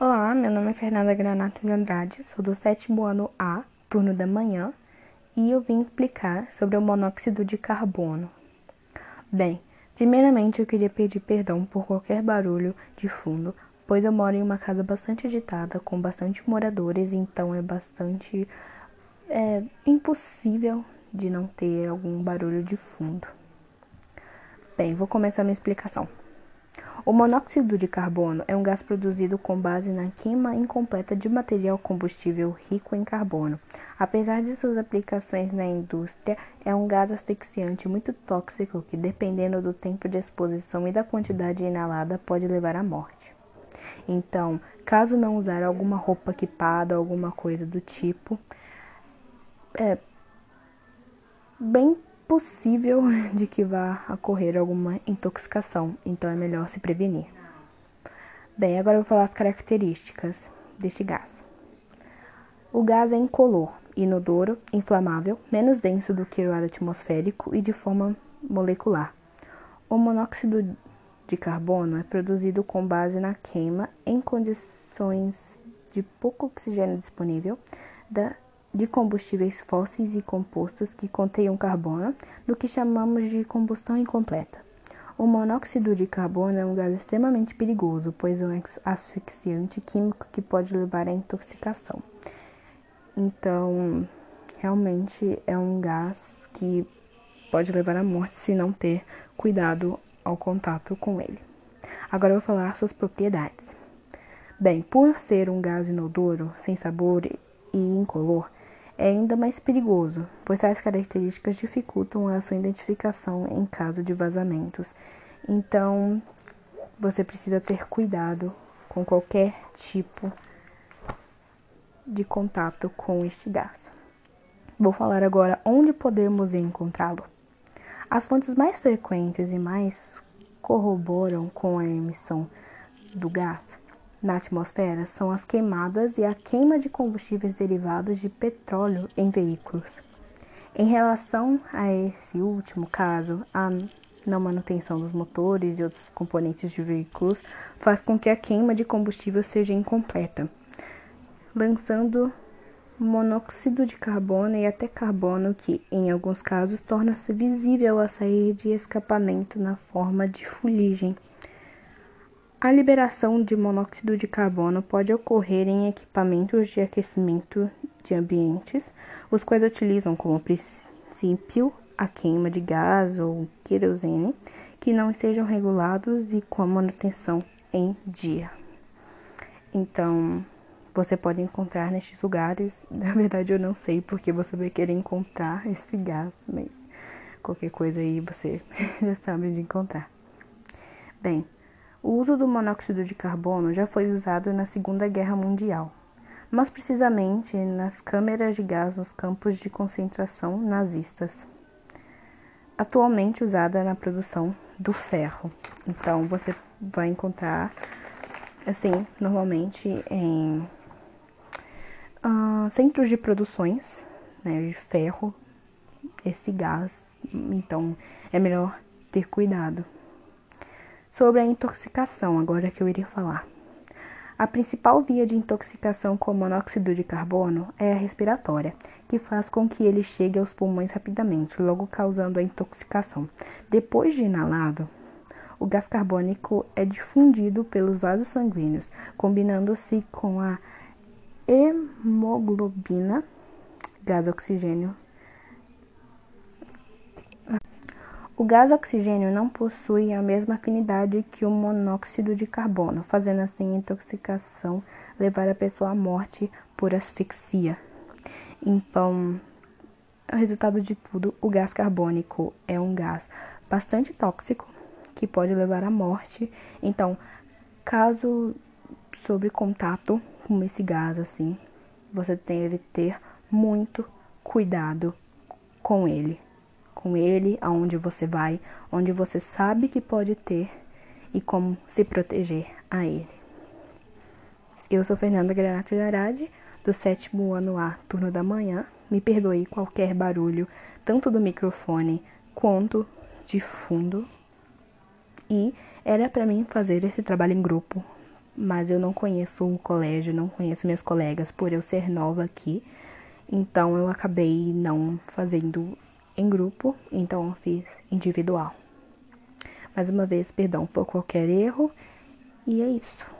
Olá, meu nome é Fernanda Granato de Andrade, sou do sétimo ano A, turno da manhã, e eu vim explicar sobre o monóxido de carbono. Bem, primeiramente eu queria pedir perdão por qualquer barulho de fundo, pois eu moro em uma casa bastante agitada, com bastante moradores, então é bastante é, impossível de não ter algum barulho de fundo. Bem, vou começar minha explicação. O monóxido de carbono é um gás produzido com base na queima incompleta de material combustível rico em carbono. Apesar de suas aplicações na indústria, é um gás asfixiante muito tóxico que, dependendo do tempo de exposição e da quantidade inalada, pode levar à morte. Então, caso não usar alguma roupa equipada, alguma coisa do tipo, é bem possível de que vá ocorrer alguma intoxicação, então é melhor se prevenir. Bem, agora eu vou falar as características deste gás. O gás é incolor, inodoro, inflamável, menos denso do que o ar atmosférico e de forma molecular. O monóxido de carbono é produzido com base na queima em condições de pouco oxigênio disponível da de combustíveis fósseis e compostos que contenham carbono, do que chamamos de combustão incompleta. O monóxido de carbono é um gás extremamente perigoso, pois é um asfixiante químico que pode levar à intoxicação. Então, realmente é um gás que pode levar à morte se não ter cuidado ao contato com ele. Agora eu vou falar suas propriedades. Bem, por ser um gás inodoro, sem sabor e incolor, é ainda mais perigoso, pois tais características dificultam a sua identificação em caso de vazamentos. Então, você precisa ter cuidado com qualquer tipo de contato com este gás. Vou falar agora onde podemos encontrá-lo. As fontes mais frequentes e mais corroboram com a emissão do gás na atmosfera são as queimadas e a queima de combustíveis derivados de petróleo em veículos. Em relação a esse último caso, a não manutenção dos motores e outros componentes de veículos faz com que a queima de combustível seja incompleta, lançando monóxido de carbono e até carbono que, em alguns casos, torna-se visível a sair de escapamento na forma de fuligem. A liberação de monóxido de carbono pode ocorrer em equipamentos de aquecimento de ambientes, os quais utilizam como princípio a queima de gás ou querosene, que não estejam regulados e com a manutenção em dia. Então, você pode encontrar nestes lugares. Na verdade, eu não sei porque você vai querer encontrar esse gás, mas qualquer coisa aí você já sabe de encontrar. Bem, o uso do monóxido de carbono já foi usado na Segunda Guerra Mundial, mas precisamente nas câmeras de gás nos campos de concentração nazistas. Atualmente usada na produção do ferro. Então você vai encontrar, assim, normalmente em uh, centros de produções né, de ferro, esse gás. Então é melhor ter cuidado sobre a intoxicação, agora que eu iria falar. A principal via de intoxicação com monóxido de carbono é a respiratória, que faz com que ele chegue aos pulmões rapidamente, logo causando a intoxicação. Depois de inalado, o gás carbônico é difundido pelos vasos sanguíneos, combinando-se com a hemoglobina, gás oxigênio O gás oxigênio não possui a mesma afinidade que o monóxido de carbono, fazendo assim a intoxicação levar a pessoa à morte por asfixia. Então, o resultado de tudo, o gás carbônico é um gás bastante tóxico que pode levar à morte. Então, caso sobre contato com esse gás assim, você deve ter muito cuidado com ele com ele, aonde você vai, onde você sabe que pode ter e como se proteger a ele. Eu sou Fernanda Granato de do sétimo ano A, turno da manhã. Me perdoe qualquer barulho, tanto do microfone quanto de fundo. E era para mim fazer esse trabalho em grupo mas eu não conheço o colégio, não conheço meus colegas por eu ser nova aqui. Então eu acabei não fazendo em grupo, então eu fiz individual. Mais uma vez, perdão por qualquer erro, e é isso.